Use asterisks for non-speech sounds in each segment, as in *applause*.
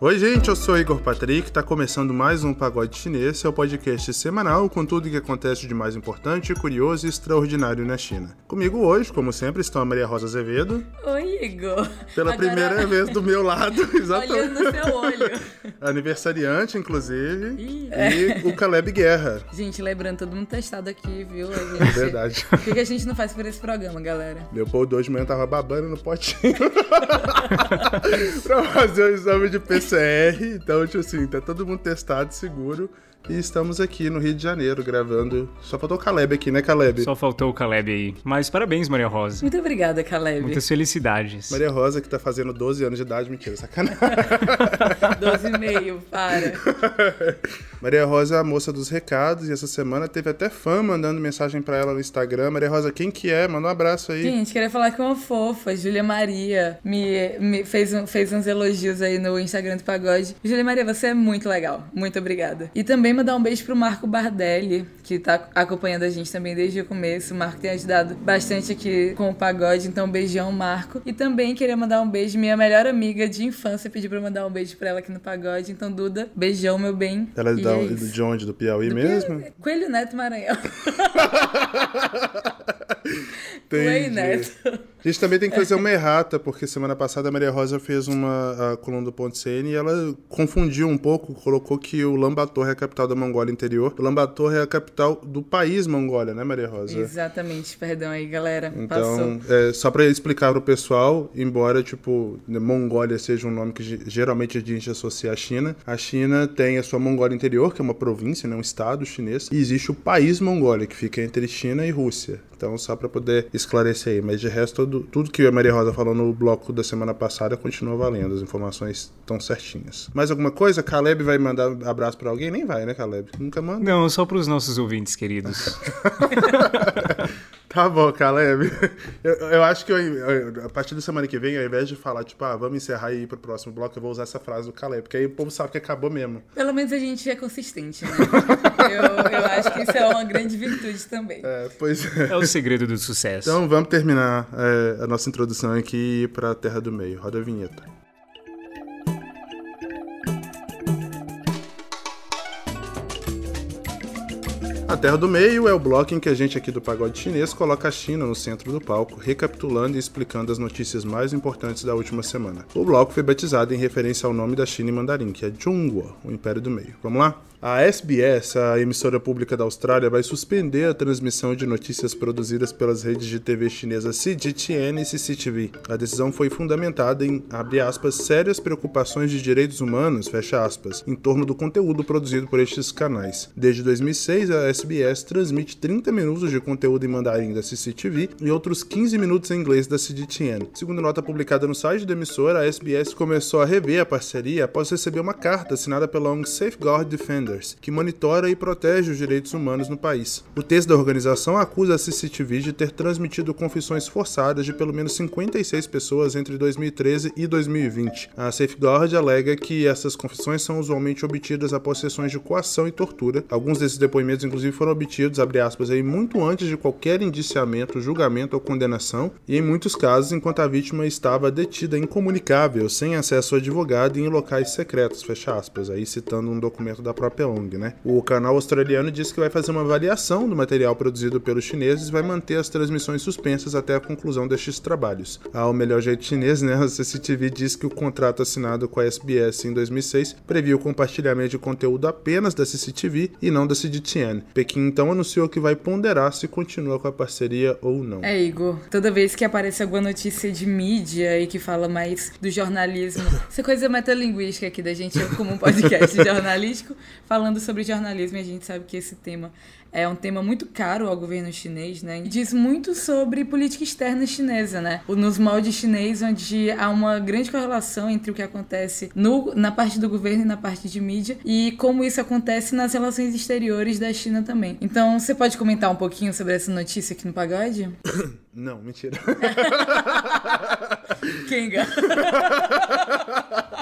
Oi, gente, eu sou Igor Patrick, tá começando mais um Pagode Chinês, seu podcast semanal com tudo o que acontece de mais importante, curioso e extraordinário na China. Comigo hoje, como sempre, estão a Maria Rosa Azevedo. Igor. Pela Agora... primeira *laughs* vez do meu lado, *laughs* exatamente. Olhando no seu olho. Aniversariante, inclusive. Ih, é. E o Caleb Guerra. Gente, lembrando, todo mundo testado aqui, viu? Gente... Verdade. O que, a gente não faz por esse programa, galera? Leopoldo hoje de manhã tava babando no potinho. *laughs* pra fazer o exame de PCR, então, tipo assim, tá todo mundo testado, seguro. E estamos aqui no Rio de Janeiro gravando. Só faltou o Caleb aqui, né, Caleb? Só faltou o Caleb aí. Mas parabéns, Maria Rosa. Muito obrigada, Caleb. Muitas felicidades. Maria Rosa, que tá fazendo 12 anos de idade, mentira, sacanagem. *laughs* 12 e meio, para. *laughs* Maria Rosa é a moça dos recados e essa semana teve até fã mandando mensagem para ela no Instagram. Maria Rosa, quem que é? Manda um abraço aí. Gente, queria falar com uma fofa, Júlia Maria. Me, me fez, um, fez uns elogios aí no Instagram do Pagode. Júlia Maria, você é muito legal. Muito obrigada. E também mandar um beijo pro Marco Bardelli, que tá acompanhando a gente também desde o começo. O Marco tem ajudado bastante aqui com o pagode, então um beijão, Marco. E também queria mandar um beijo, minha melhor amiga de infância pediu pra mandar um beijo pra ela aqui no pagode. Então, Duda, beijão, meu bem. Ela é, da, é de onde? Do Piauí do mesmo? Piauí. Coelho Neto Maranhão. *laughs* *laughs* Coelho Neto. A gente também tem que fazer uma errata, porque semana passada a Maria Rosa fez uma a coluna do Ponto CN e ela confundiu um pouco, colocou que o Lambator é a capital da Mongólia interior. O Lambator é a capital do país Mongólia, né, Maria Rosa? Exatamente, perdão aí, galera. Então, é, só para explicar pro pessoal, embora, tipo, Mongólia seja um nome que geralmente a gente associa à China, a China tem a sua Mongólia interior, que é uma província, né, um estado chinês, e existe o país Mongólia, que fica entre China e Rússia. Então, só para poder esclarecer aí. Mas de resto, todo, tudo que a Maria Rosa falou no bloco da semana passada continua valendo. As informações estão certinhas. Mais alguma coisa? Caleb vai mandar abraço para alguém? Nem vai, né, Caleb? Nunca manda. Não, só para os nossos ouvintes queridos. *laughs* Tá bom, Caleb. Eu, eu acho que eu, a partir da semana que vem, ao invés de falar, tipo, ah, vamos encerrar e ir pro próximo bloco, eu vou usar essa frase do Caleb, porque aí o povo sabe que acabou mesmo. Pelo menos a gente é consistente, né? *laughs* eu, eu acho que isso é uma grande virtude também. É, pois é. É o segredo do sucesso. Então vamos terminar é, a nossa introdução aqui e ir pra Terra do Meio. Roda a vinheta. A Terra do Meio é o bloco em que a gente aqui do Pagode Chinês coloca a China no centro do palco, recapitulando e explicando as notícias mais importantes da última semana. O bloco foi batizado em referência ao nome da China em mandarim, que é Zhongguo, o Império do Meio. Vamos lá? A SBS, a emissora pública da Austrália, vai suspender a transmissão de notícias produzidas pelas redes de TV chinesas CGTN e CCTV. A decisão foi fundamentada em, aspas, sérias preocupações de direitos humanos, aspas, em torno do conteúdo produzido por estes canais. Desde 2006, a SBS transmite 30 minutos de conteúdo em mandarim da CCTV e outros 15 minutos em inglês da CGTN. Segundo nota publicada no site da emissora, a SBS começou a rever a parceria após receber uma carta assinada pela ONG Safeguard Que monitora e protege os direitos humanos no país. O texto da organização acusa a CCTV de ter transmitido confissões forçadas de pelo menos 56 pessoas entre 2013 e 2020. A Safeguard alega que essas confissões são usualmente obtidas após sessões de coação e tortura. Alguns desses depoimentos, inclusive, foram obtidos, abre aspas, aí, muito antes de qualquer indiciamento, julgamento ou condenação, e em muitos casos, enquanto a vítima estava detida incomunicável, sem acesso ao advogado e em locais secretos, fecha aspas, aí citando um documento da própria né? O canal australiano disse que vai fazer uma avaliação do material produzido pelos chineses e vai manter as transmissões suspensas até a conclusão destes trabalhos. Ao melhor jeito chinês, né? *laughs* A CCTV diz que o contrato assinado com a SBS em 2006 previa o compartilhamento de conteúdo apenas da CCTV e não da CGTN. Pequim então anunciou que vai ponderar se continua com a parceria ou não. É, Igor, toda vez que aparece alguma notícia de mídia e que fala mais do jornalismo, *laughs* essa coisa metalinguística aqui da gente como um podcast *laughs* jornalístico, falando sobre jornalismo e a gente sabe que esse tema é um tema muito caro ao governo chinês, né? E diz muito sobre política externa chinesa, né? Nos moldes chinês, onde há uma grande correlação entre o que acontece no, na parte do governo e na parte de mídia e como isso acontece nas relações exteriores da China também. Então, você pode comentar um pouquinho sobre essa notícia aqui no Pagode? *coughs* Não, mentira. *laughs* Kenga. *laughs*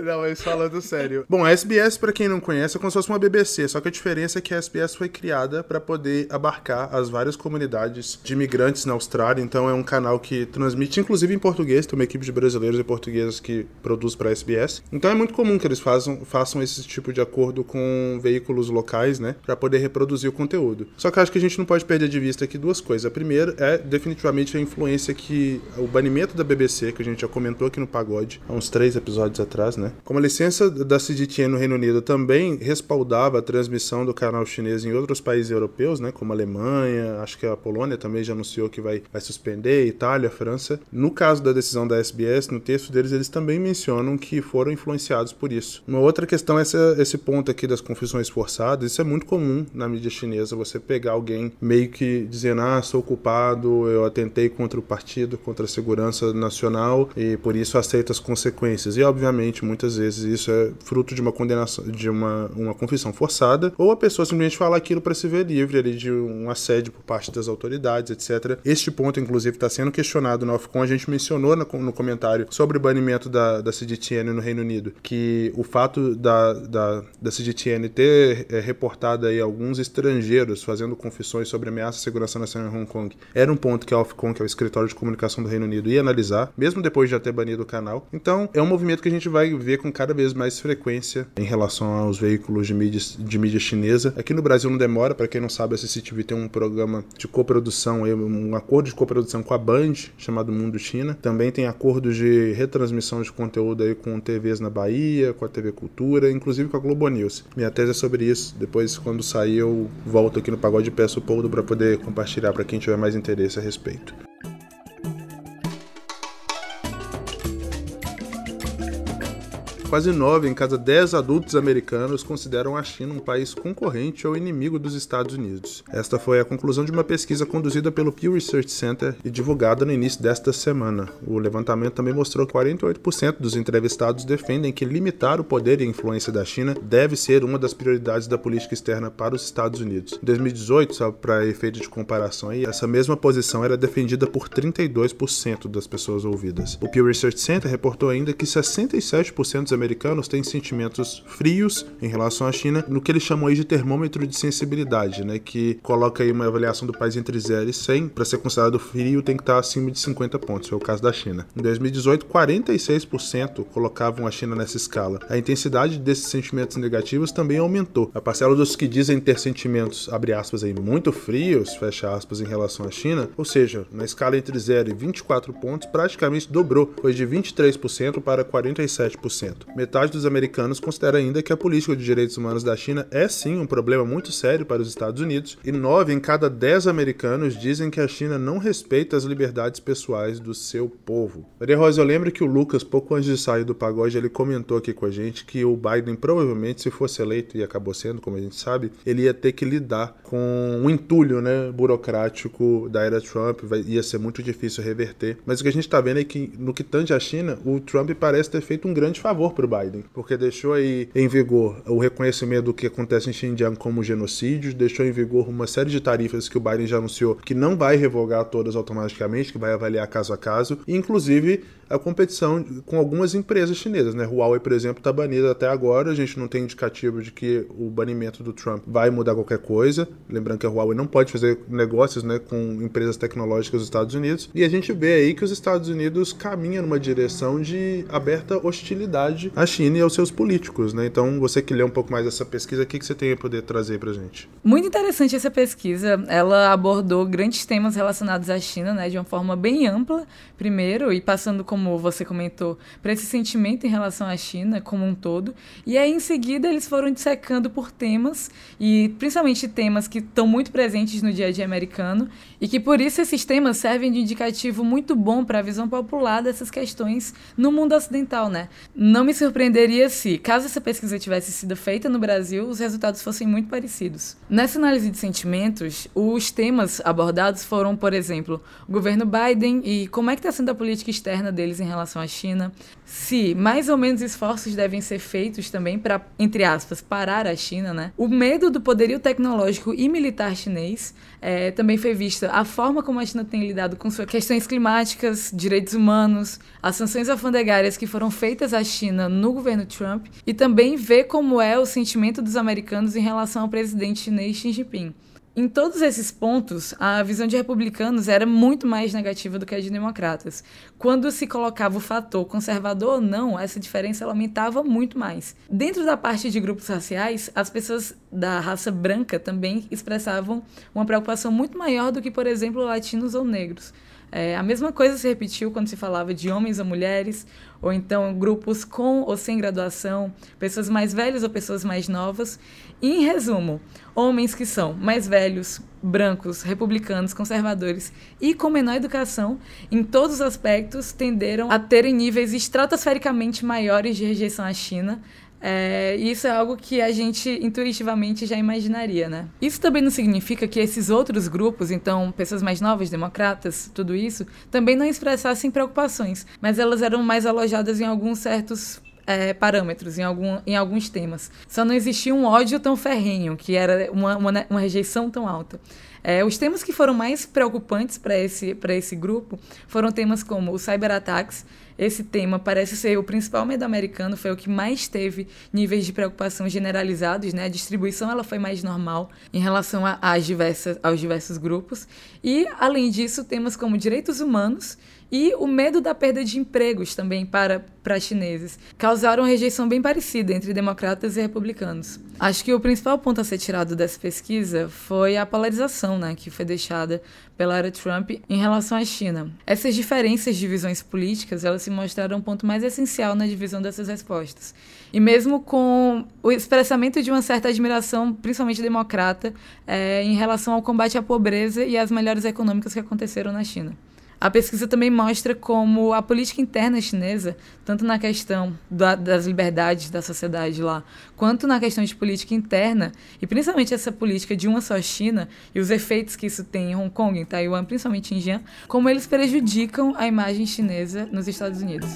*laughs* Não, mas falando sério. Bom, a SBS, para quem não conhece, é como se fosse uma BBC, só que a diferença é que a SBS foi criada para poder abarcar as várias comunidades de imigrantes na Austrália. Então é um canal que transmite, inclusive em português, tem uma equipe de brasileiros e portugueses que produz para a SBS. Então é muito comum que eles façam, façam esse tipo de acordo com veículos locais, né, para poder reproduzir o conteúdo. Só que acho que a gente não pode perder de vista aqui duas coisas. A primeira é definitivamente a influência que o banimento da BBC, que a gente já comentou aqui no Pagode, há uns três episódios atrás, né? Como a licença da CGTN no Reino Unido também respaldava a transmissão do canal chinês em outros países europeus, né? Como a Alemanha, acho que a Polônia também já anunciou que vai, vai suspender, Itália, França. No caso da decisão da SBS, no texto deles, eles também mencionam que foram influenciados por isso. Uma outra questão é esse, esse ponto aqui das confissões forçadas. Isso é muito comum na mídia chinesa, você pegar alguém meio que dizendo, ah, sou culpado, eu atentei contra o partido, contra a segurança nacional e por isso aceito as consequências. E obviamente, muitas vezes isso é fruto de uma condenação, de uma, uma confissão forçada, ou a pessoa simplesmente fala aquilo para se ver livre ali de um assédio por parte das autoridades, etc. Este ponto, inclusive, está sendo questionado no Ofcom. A gente mencionou no, no comentário sobre o banimento da, da CGTN no Reino Unido, que o fato da, da, da CGTN ter é, reportado aí alguns estrangeiros fazendo confissões sobre ameaça à segurança nacional em Hong Kong era um ponto que a Ofcom, que é o escritório de comunicação do Reino Unido, ia analisar, mesmo depois de já ter banido o canal. Então, é um movimento que a gente vai ver com cada vez mais frequência em relação aos veículos de mídia, de mídia chinesa. Aqui no Brasil não demora, para quem não sabe, a CCTV tem um programa de coprodução, um acordo de coprodução com a Band, chamado Mundo China. Também tem acordos de retransmissão de conteúdo aí com TVs na Bahia, com a TV Cultura, inclusive com a Globo News. Minha tese é sobre isso. Depois, quando sair, eu volto aqui no Pagode e peço o Poldo para poder compartilhar para quem tiver mais interesse a respeito. Quase 9 em cada 10 adultos americanos consideram a China um país concorrente ou inimigo dos Estados Unidos. Esta foi a conclusão de uma pesquisa conduzida pelo Pew Research Center e divulgada no início desta semana. O levantamento também mostrou que 48% dos entrevistados defendem que limitar o poder e influência da China deve ser uma das prioridades da política externa para os Estados Unidos. Em 2018, só para efeito de comparação aí, essa mesma posição era defendida por 32% das pessoas ouvidas. O Pew Research Center reportou ainda que 67% dos americanos têm sentimentos frios em relação à China, no que eles chamam aí de termômetro de sensibilidade, né, que coloca aí uma avaliação do país entre 0 e 100, para ser considerado frio tem que estar acima de 50 pontos, foi o caso da China. Em 2018, 46% colocavam a China nessa escala. A intensidade desses sentimentos negativos também aumentou. A parcela dos que dizem ter sentimentos, abre aspas aí, muito frios, fecha aspas, em relação à China, ou seja, na escala entre 0 e 24 pontos, praticamente dobrou, foi de 23% para 47%. Metade dos americanos considera ainda que a política de direitos humanos da China é sim um problema muito sério para os Estados Unidos, e 9 em cada 10 americanos dizem que a China não respeita as liberdades pessoais do seu povo. Maria Rosa, eu lembro que o Lucas, pouco antes de sair do pagode, ele comentou aqui com a gente que o Biden provavelmente, se fosse eleito, e acabou sendo, como a gente sabe, ele ia ter que lidar com um entulho né, burocrático da era Trump, vai, ia ser muito difícil reverter. Mas o que a gente está vendo é que, no que tange a China, o Trump parece ter feito um grande favor para o Biden, porque deixou aí em vigor o reconhecimento do que acontece em Xinjiang como genocídio, deixou em vigor uma série de tarifas que o Biden já anunciou que não vai revogar todas automaticamente, que vai avaliar caso a caso, e inclusive a competição com algumas empresas chinesas, né? Huawei, por exemplo, está banida até agora, a gente não tem indicativo de que o banimento do Trump vai mudar qualquer coisa. Lembrando que a Huawei não pode fazer negócios, né, com empresas tecnológicas dos Estados Unidos. E a gente vê aí que os Estados Unidos caminham numa direção de aberta hostilidade à China e aos seus políticos, né? Então, você que lê um pouco mais dessa pesquisa, o que, que você tem a poder trazer pra gente? Muito interessante essa pesquisa. Ela abordou grandes temas relacionados à China, né, de uma forma bem ampla, primeiro, e passando como você comentou, para esse sentimento em relação à China como um todo. E aí, em seguida, eles foram dissecando por temas, e principalmente temas que estão muito presentes no dia a dia americano, e que por isso esses temas servem de indicativo muito bom para a visão popular dessas questões no mundo ocidental, né? Não me surpreenderia se, caso essa pesquisa tivesse sido feita no Brasil, os resultados fossem muito parecidos. Nessa análise de sentimentos, os temas abordados foram, por exemplo, o governo Biden e como é que está sendo a política externa dele deles em relação à China, se mais ou menos esforços devem ser feitos também para, entre aspas, parar a China, né? O medo do poderio tecnológico e militar chinês é, também foi vista a forma como a China tem lidado com suas questões climáticas, direitos humanos, as sanções alfandegárias que foram feitas à China China no governo Trump e também ver como é o sentimento dos americanos em relação ao presidente chinês Xi Jinping. Em todos esses pontos, a visão de republicanos era muito mais negativa do que a de democratas. Quando se colocava o fator conservador ou não, essa diferença aumentava muito mais. Dentro da parte de grupos raciais, as pessoas da raça branca também expressavam uma preocupação muito maior do que, por exemplo, latinos ou negros. É, a mesma coisa se repetiu quando se falava de homens ou mulheres, ou então grupos com ou sem graduação, pessoas mais velhas ou pessoas mais novas. E, em resumo, homens que são mais velhos, brancos, republicanos, conservadores e com menor educação, em todos os aspectos, tenderam a terem níveis estratosfericamente maiores de rejeição à China, é, isso é algo que a gente intuitivamente já imaginaria, né? Isso também não significa que esses outros grupos, então pessoas mais novas, democratas, tudo isso, também não expressassem preocupações, mas elas eram mais alojadas em alguns certos é, parâmetros, em, algum, em alguns temas. Só não existia um ódio tão ferrenho, que era uma, uma, uma rejeição tão alta. É, os temas que foram mais preocupantes para esse, esse grupo foram temas como os cyberataques, esse tema parece ser o principal medo americano, foi o que mais teve níveis de preocupação generalizados, né? A distribuição ela foi mais normal em relação a, às diversas, aos diversos grupos. E, além disso, temas como direitos humanos e o medo da perda de empregos também para, para chineses causaram rejeição bem parecida entre democratas e republicanos. Acho que o principal ponto a ser tirado dessa pesquisa foi a polarização né, que foi deixada pela era Trump em relação à China. Essas diferenças de visões políticas elas se mostraram um ponto mais essencial na divisão dessas respostas. E mesmo com o expressamento de uma certa admiração, principalmente democrata, é, em relação ao combate à pobreza e às melhores econômicas que aconteceram na China. A pesquisa também mostra como a política interna chinesa, tanto na questão da, das liberdades da sociedade lá, quanto na questão de política interna, e principalmente essa política de uma só China e os efeitos que isso tem em Hong Kong, em Taiwan, principalmente em Jian, como eles prejudicam a imagem chinesa nos Estados Unidos.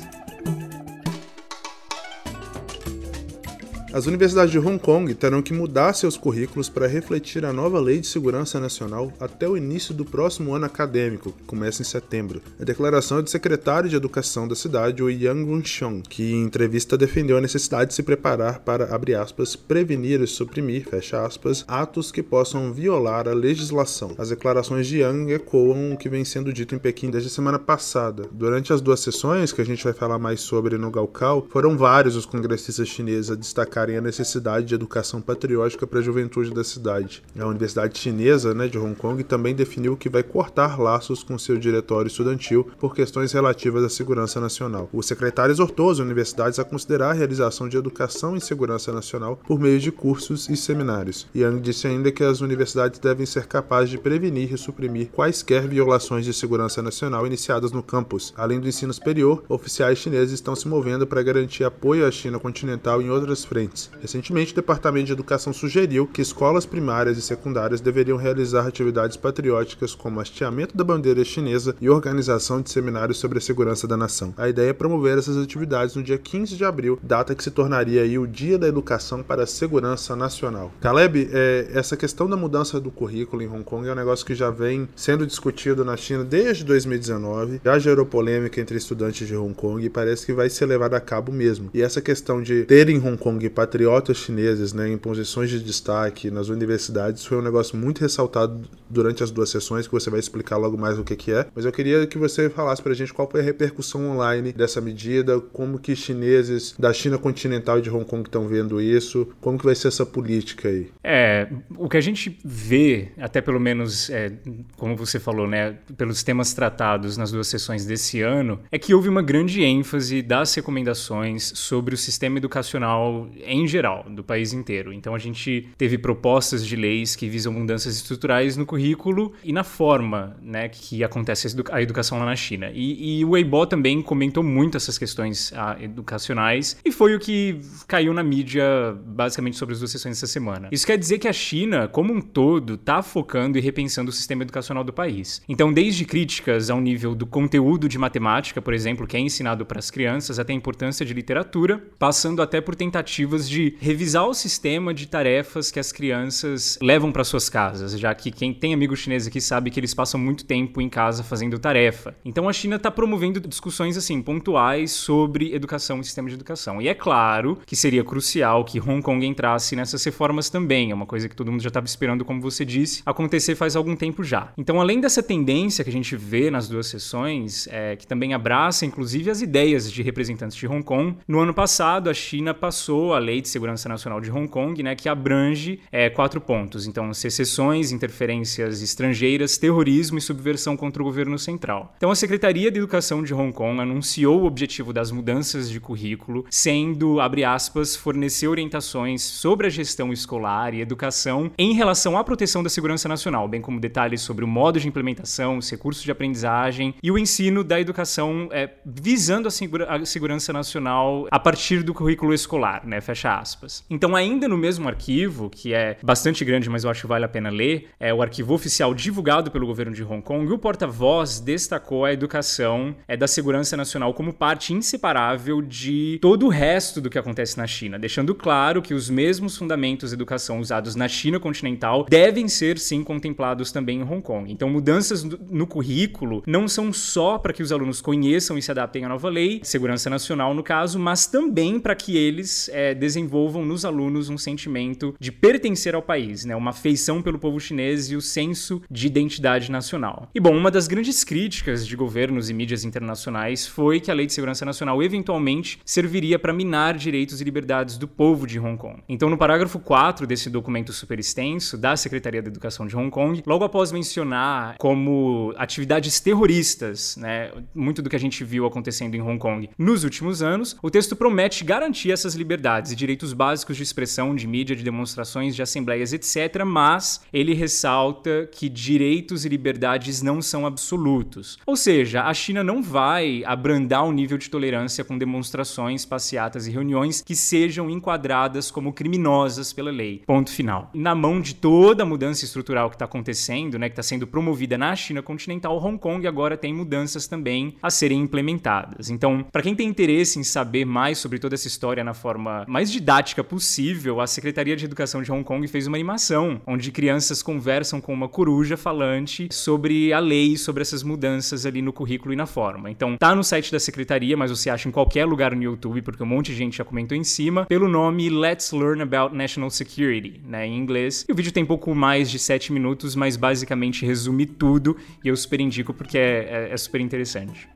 As universidades de Hong Kong terão que mudar seus currículos para refletir a nova Lei de Segurança Nacional até o início do próximo ano acadêmico, que começa em setembro. A declaração é do secretário de Educação da cidade, o Yang Runxiong, que em entrevista defendeu a necessidade de se preparar para, abre aspas, prevenir e suprimir, fecha aspas, atos que possam violar a legislação. As declarações de Yang ecoam o que vem sendo dito em Pequim desde a semana passada. Durante as duas sessões, que a gente vai falar mais sobre no Gaokao, foram vários os congressistas chineses a destacar destacarem a necessidade de educação patriótica para a juventude da cidade. A Universidade Chinesa né, de Hong Kong também definiu que vai cortar laços com seu diretório estudantil por questões relativas à segurança nacional. O secretário exortou as universidades a considerar a realização de educação em segurança nacional por meio de cursos e seminários. Yang disse ainda que as universidades devem ser capazes de prevenir e suprimir quaisquer violações de segurança nacional iniciadas no campus. Além do ensino superior, oficiais chineses estão se movendo para garantir apoio à China continental em outras frentes Recentemente, o Departamento de Educação sugeriu que escolas primárias e secundárias deveriam realizar atividades patrióticas como hasteamento da bandeira chinesa e organização de seminários sobre a segurança da nação. A ideia é promover essas atividades no dia 15 de abril, data que se tornaria o Dia da Educação para a Segurança Nacional. Caleb, é, essa questão da mudança do currículo em Hong Kong é um negócio que já vem sendo discutido na China desde 2019, já gerou polêmica entre estudantes de Hong Kong e parece que vai ser levado a cabo mesmo. E essa questão de ter em Hong Kong patriotas chineses né, em posições de destaque nas universidades foi um negócio muito ressaltado durante as duas sessões, que você vai explicar logo mais o que, que é. Mas eu queria que você falasse pra gente qual foi a repercussão online dessa medida, como que chineses da China continental e de Hong Kong estão vendo isso, como que vai ser essa política aí. É, o que a gente vê, até pelo menos, é, como você falou, né, pelos temas tratados nas duas sessões desse ano, é que houve uma grande ênfase das recomendações sobre o sistema educacional em geral, do país inteiro. Então a gente teve propostas de leis que visam mudanças estruturais no currículo e na forma né, que acontece a educação lá na China. E, e o Weibo também comentou muito essas questões ah, educacionais e foi o que caiu na mídia basicamente sobre as duas sessões dessa semana. Isso quer dizer que a China, como um todo, está focando e repensando o sistema educacional do país. Então, desde críticas ao nível do conteúdo de matemática, por exemplo, que é ensinado para as crianças, até a importância de literatura, passando até por tentativas de revisar o sistema de tarefas que as crianças levam para suas casas, já que quem tem amigos chineses aqui sabe que eles passam muito tempo em casa fazendo tarefa. Então a China está promovendo discussões assim pontuais sobre educação e sistema de educação. E é claro que seria crucial que Hong Kong entrasse nessas reformas também. É uma coisa que todo mundo já estava esperando, como você disse, acontecer faz algum tempo já. Então, além dessa tendência que a gente vê nas duas sessões, é, que também abraça inclusive as ideias de representantes de Hong Kong, no ano passado a China passou a Lei de Segurança Nacional de Hong Kong, né, que abrange é, quatro pontos. Então, secessões, interferências estrangeiras, terrorismo e subversão contra o governo central. Então, a Secretaria de Educação de Hong Kong anunciou o objetivo das mudanças de currículo, sendo, abre aspas, fornecer orientações sobre a gestão escolar e educação em relação à proteção da segurança nacional, bem como detalhes sobre o modo de implementação, os recursos de aprendizagem e o ensino da educação é, visando a, segura a, segurança nacional a partir do currículo escolar, né? Fecha aspas. Então, ainda no mesmo arquivo, que é bastante grande, mas eu acho que vale a pena ler, é o arquivo oficial divulgado pelo governo de Hong Kong, o porta-voz destacou a educação é, da segurança nacional como parte inseparável de todo o resto do que acontece na China, deixando claro que os mesmos fundamentos de educação usados na China continental devem ser sim contemplados também em Hong Kong. Então, mudanças no currículo não são só para que os alunos conheçam e se adaptem à nova lei, segurança nacional no caso, mas também para que eles é, desenvolvam nos alunos um sentimento de pertencer ao país, né? uma afeição pelo povo chinês e o senso de identidade nacional. E bom, uma das grandes críticas de governos e mídias internacionais foi que a Lei de Segurança Nacional eventualmente serviria para minar direitos e liberdades do povo de Hong Kong. Então, no parágrafo 4 desse documento super extenso da Secretaria da Educação de Hong Kong, logo após mencionar como atividades terroristas, né, muito do que a gente viu acontecendo em Hong Kong nos últimos anos, o texto promete garantir essas liberdades e direitos básicos de expressão, de mídia, de demonstrações, de assembleias, etc., mas ele ressalta que direitos e liberdades não são absolutos. Ou seja, a China não vai abrandar o nível de tolerância com demonstrações, passeatas e reuniões que sejam enquadradas como criminosas pela lei. Ponto final. Na mão de toda a mudança estrutural que está acontecendo, né, que está sendo promovida na China continental, Hong Kong agora tem mudanças também a serem implementadas. Então, para quem tem interesse em saber mais sobre toda essa história na forma mais didática possível, a Secretaria de Educação de Hong Kong fez uma animação onde crianças conversam com uma coruja falante sobre a lei, sobre essas mudanças ali no currículo e na forma. Então, tá no site da secretaria, mas você acha em qualquer lugar no YouTube, porque um monte de gente já comentou em cima, pelo nome Let's Learn About National Security, né, em inglês. E o vídeo tem pouco mais de 7 minutos, mas basicamente resume tudo e eu super indico porque é, é, é super interessante.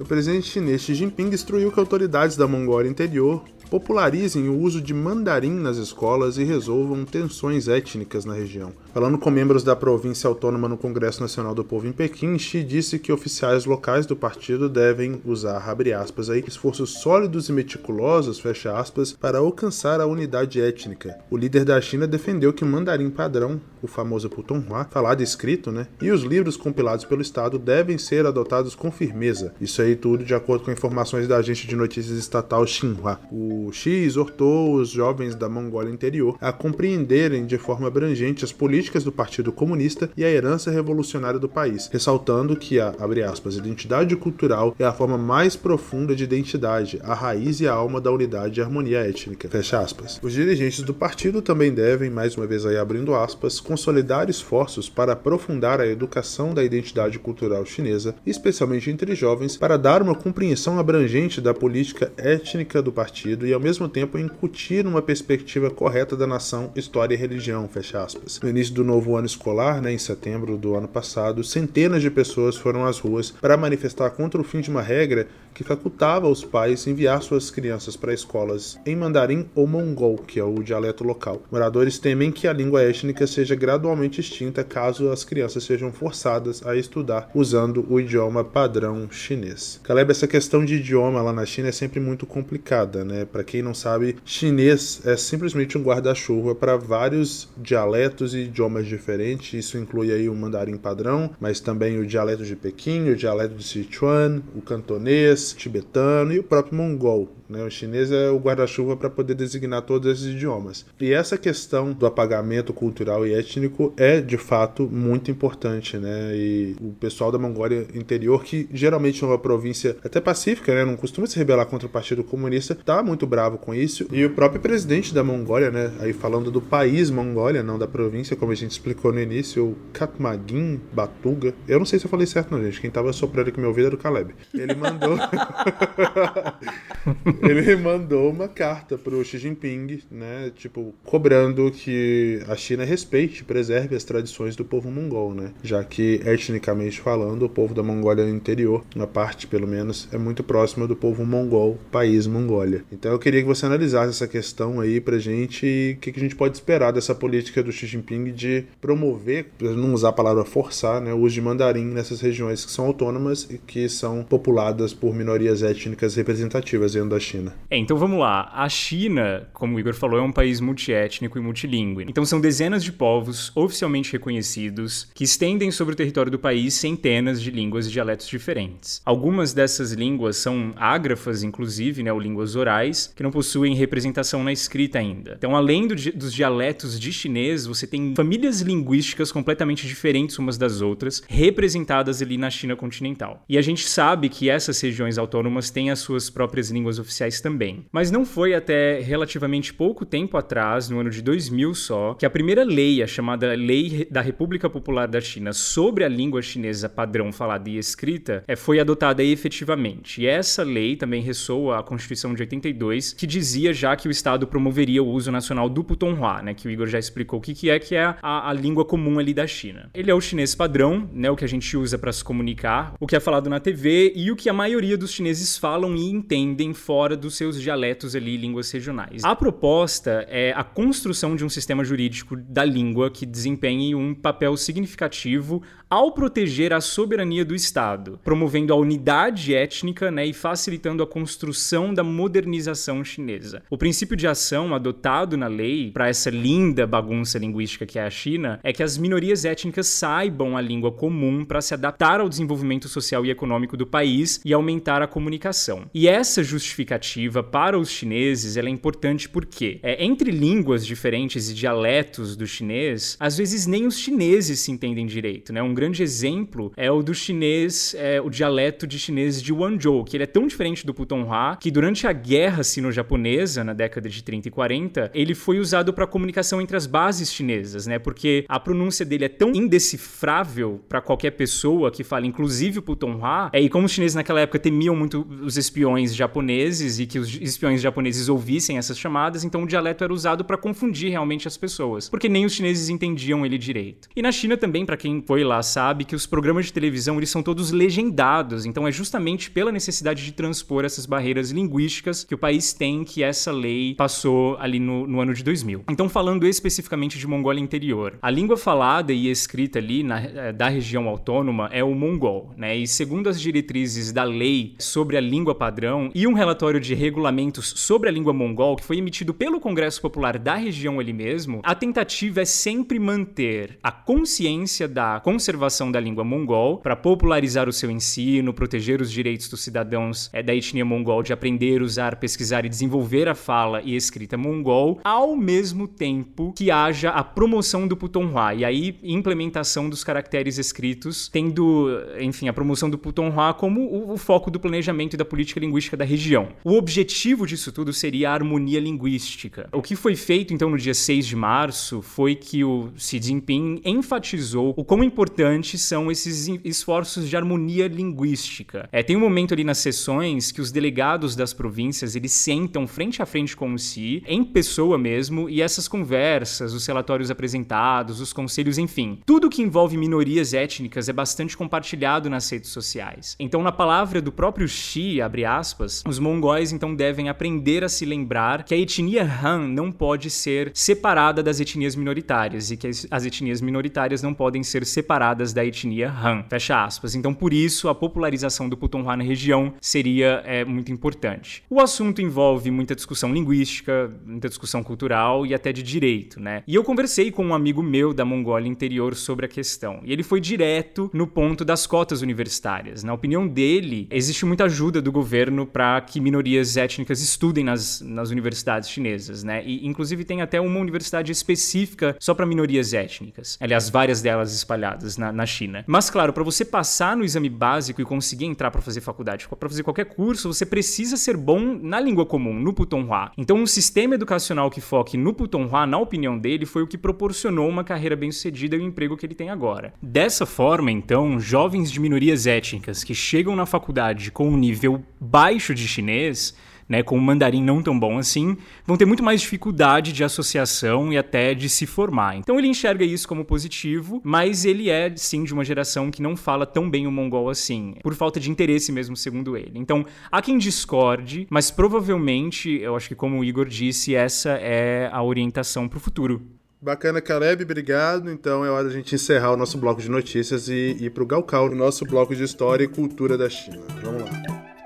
O presidente chinês Xi Jinping instruiu que autoridades da Mongólia Interior popularizem o uso de mandarim nas escolas e resolvam tensões étnicas na região. Falando com membros da província autônoma no Congresso Nacional do Povo em Pequim, Xi disse que oficiais locais do partido devem usar, aspas, aí, esforços sólidos e meticulosos, aspas, para alcançar a unidade étnica. O líder da China defendeu que o mandarim padrão, o famoso Putonghua, falado e escrito, né, e os livros compilados pelo Estado devem ser adotados com firmeza. Isso aí tudo de acordo com informações da agência de notícias estatal Xinhua. O Xi exortou os jovens da Mongólia Interior a compreenderem de forma abrangente as políticas do Partido Comunista e a herança revolucionária do país, ressaltando que a, aspas, identidade cultural é a forma mais profunda de identidade, a raiz e a alma da unidade e harmonia étnica, fecha aspas. Os dirigentes do partido também devem, mais uma vez aí abrindo aspas, consolidar esforços para aprofundar a educação da identidade cultural chinesa, especialmente entre jovens, para dar uma compreensão abrangente da política étnica do partido e ao mesmo tempo incutir uma perspectiva correta da nação, história e religião, fecha aspas. No início do novo ano escolar, né, em setembro do ano passado, centenas de pessoas foram às ruas para manifestar contra o fim de uma regra que facultava os pais enviar suas crianças para escolas em mandarim ou mongol, que é o dialeto local. Moradores temem que a língua étnica seja gradualmente extinta caso as crianças sejam forçadas a estudar usando o idioma padrão chinês. Caleb, essa questão de idioma lá na China é sempre muito complicada, né? Para quem não sabe, chinês é simplesmente um guarda-chuva para vários dialetos e idiomas diferentes. Isso inclui aí o mandarim padrão, mas também o dialeto de Pequim, o dialeto de Sichuan, o cantonês, tibetano e o próprio mongol Né? O chinês é o guarda-chuva para poder designar todos esses idiomas. E essa questão do apagamento cultural e étnico é de fato muito importante, né? E o pessoal da Mongólia interior, que geralmente é uma província até pacífica, né? Não costuma se rebelar contra o Partido Comunista, tá muito bravo com isso. E o próprio presidente da Mongólia, né? Aí falando do país Mongólia, não da província, como a gente explicou no início, o Katmagin Batuga. Eu não sei se eu falei certo, não, gente. Quem tava soprando aqui meu ouvido era o Caleb. Ele mandou. *laughs* ele *laughs* mandou uma carta pro Xi Jinping, né? Tipo, cobrando que a China respeite, preserve as tradições do povo mongol, né? Já que, etnicamente falando, o povo da Mongólia interior, uma parte pelo menos, é muito próxima do povo mongol, país Mongólia. Então eu queria que você analisasse essa questão aí pra gente e o que, que a gente pode esperar dessa política do Xi Jinping de promover, pra não usar a palavra forçar, né, o uso de mandarim nessas regiões que são autônomas e que são populadas por minorias étnicas representativas dentro da China. É, então vamos lá. A China, como o Igor falou, é um país multiétnico e multilingüe. Então são dezenas de povos oficialmente reconhecidos que estendem sobre o território do país centenas de línguas e dialetos diferentes. Algumas dessas línguas são ágrafas, inclusive, né, ou línguas orais, que não possuem representação na escrita ainda. Então, além do, dos dialetos de chinês, você tem famílias linguísticas completamente diferentes umas das outras, representadas ali na China continental. E a gente sabe que essas regiões autônomas têm as suas próprias línguas oficiais também. Mas não foi até relativamente pouco tempo atrás, no ano de 2000 só, que a primeira lei, a chamada Lei da República Popular da China sobre a língua chinesa padrão falada e escrita, é, foi adotada efetivamente. E essa lei também ressoa a Constituição de 82, que dizia já que o Estado promoveria o uso nacional do Putonghua, né, que o Igor já explicou o que, que é, que é a, a língua comum ali da China. Ele é o chinês padrão, né, o que a gente usa para se comunicar, o que é falado na TV e o que a maioria dos chineses falam e entendem fora dos seus dialetos ali, línguas regionais. A proposta é a construção de um sistema jurídico da língua que desempenhe um papel significativo ao proteger a soberania do Estado, promovendo a unidade étnica né, e facilitando a construção da modernização chinesa. O princípio de ação adotado na lei para essa linda bagunça linguística que é a China é que as minorias étnicas saibam a língua comum para se adaptar ao desenvolvimento social e econômico do país e aumentar a comunicação. E essa justificativa para os chineses é importante porque é, entre línguas diferentes e dialetos do chinês, às vezes nem os chineses se entendem direito, né? Um grande exemplo é o do chinês, é, o dialeto de chinês de Wanzhou, que ele é tão diferente do Putonghua que durante a guerra sino-japonesa, na década de 30 e 40, ele foi usado para comunicação entre as bases chinesas, né? Porque a pronúncia dele é tão indecifrável para qualquer pessoa que fala, inclusive o Putonghua, é, e como os chineses naquela época temiam muito os espiões japoneses e que os espiões japoneses ouvissem essas chamadas, então o dialeto era usado para confundir realmente as pessoas, porque nem os chineses entendiam ele direito. E na China também, para quem foi lá sabe que os programas de televisão eles são todos legendados, então é justamente pela necessidade de transpor essas barreiras linguísticas que o país tem que essa lei passou ali no, no ano de 2000. Então, falando especificamente de Mongólia Interior, a língua falada e escrita ali na, eh, da região autônoma é o mongol, né? E segundo as diretrizes da lei sobre a língua padrão e um relatório de regulamentos sobre a língua mongol que foi emitido pelo Congresso Popular da região ali mesmo, a tentativa é sempre manter a consciência da conservação conservação da língua mongol, para popularizar o seu ensino, proteger os direitos dos cidadãos é, da etnia mongol de aprender, usar, pesquisar e desenvolver a fala e escrita mongol, ao mesmo tempo que haja a promoção do Putonghua e aí implementação dos caracteres escritos, tendo, enfim, a promoção do Putonghua como o, o foco do planejamento e da política linguística da região. O objetivo disso tudo seria a harmonia linguística. O que foi feito então no dia 6 de março foi que o Xi Jinping enfatizou o quão importante importantes são esses esforços de harmonia linguística. É, tem um momento ali nas sessões que os delegados das províncias eles sentam frente a frente com Si, em pessoa mesmo, e essas conversas, os relatórios apresentados, os conselhos, enfim, tudo que envolve minorias étnicas é bastante compartilhado nas redes sociais. Então, na palavra do próprio Xi, abre aspas, os mongóis então devem aprender a se lembrar que a etnia Han não pode ser separada das etnias minoritárias e que as etnias minoritárias não podem ser separadas da etnia Han. Fecha aspas. Então, por isso, a popularização do Putonghua na região seria é, muito importante. O assunto envolve muita discussão linguística, muita discussão cultural e até de direito, né? E eu conversei com um amigo meu da Mongólia interior sobre a questão. E ele foi direto no ponto das cotas universitárias. Na opinião dele, existe muita ajuda do governo para que minorias minorias étnicas estudem nas, nas universidades chinesas, né? E inclusive tem até uma universidade específica só para minorias étnicas. Aliás, várias delas espalhadas na, na China. Mas claro, para você passar no exame básico e conseguir entrar para fazer faculdade, para fazer qualquer curso, você precisa ser bom na língua comum, no Putonghua. Então, um sistema educacional que foque no Putonghua, na opinião dele, foi o que proporcionou uma carreira bem-sucedida e o emprego que ele tem agora. Dessa forma, então, jovens de minorias étnicas que chegam na faculdade com um nível baixo de chinês né, com um mandarim não tão bom assim, vão ter muito mais dificuldade de associação e até de se formar. Então ele enxerga isso como positivo, mas ele é sim de uma geração que não fala tão bem o mongol assim, por falta de interesse mesmo, segundo ele. Então há quem discorde, mas provavelmente, eu acho que como o Igor disse, essa é a orientação para o futuro. Bacana, Caleb, obrigado. Então é hora da gente encerrar o nosso bloco de notícias e ir para o Gaokao, o nosso bloco de história e cultura da China. Vamos lá.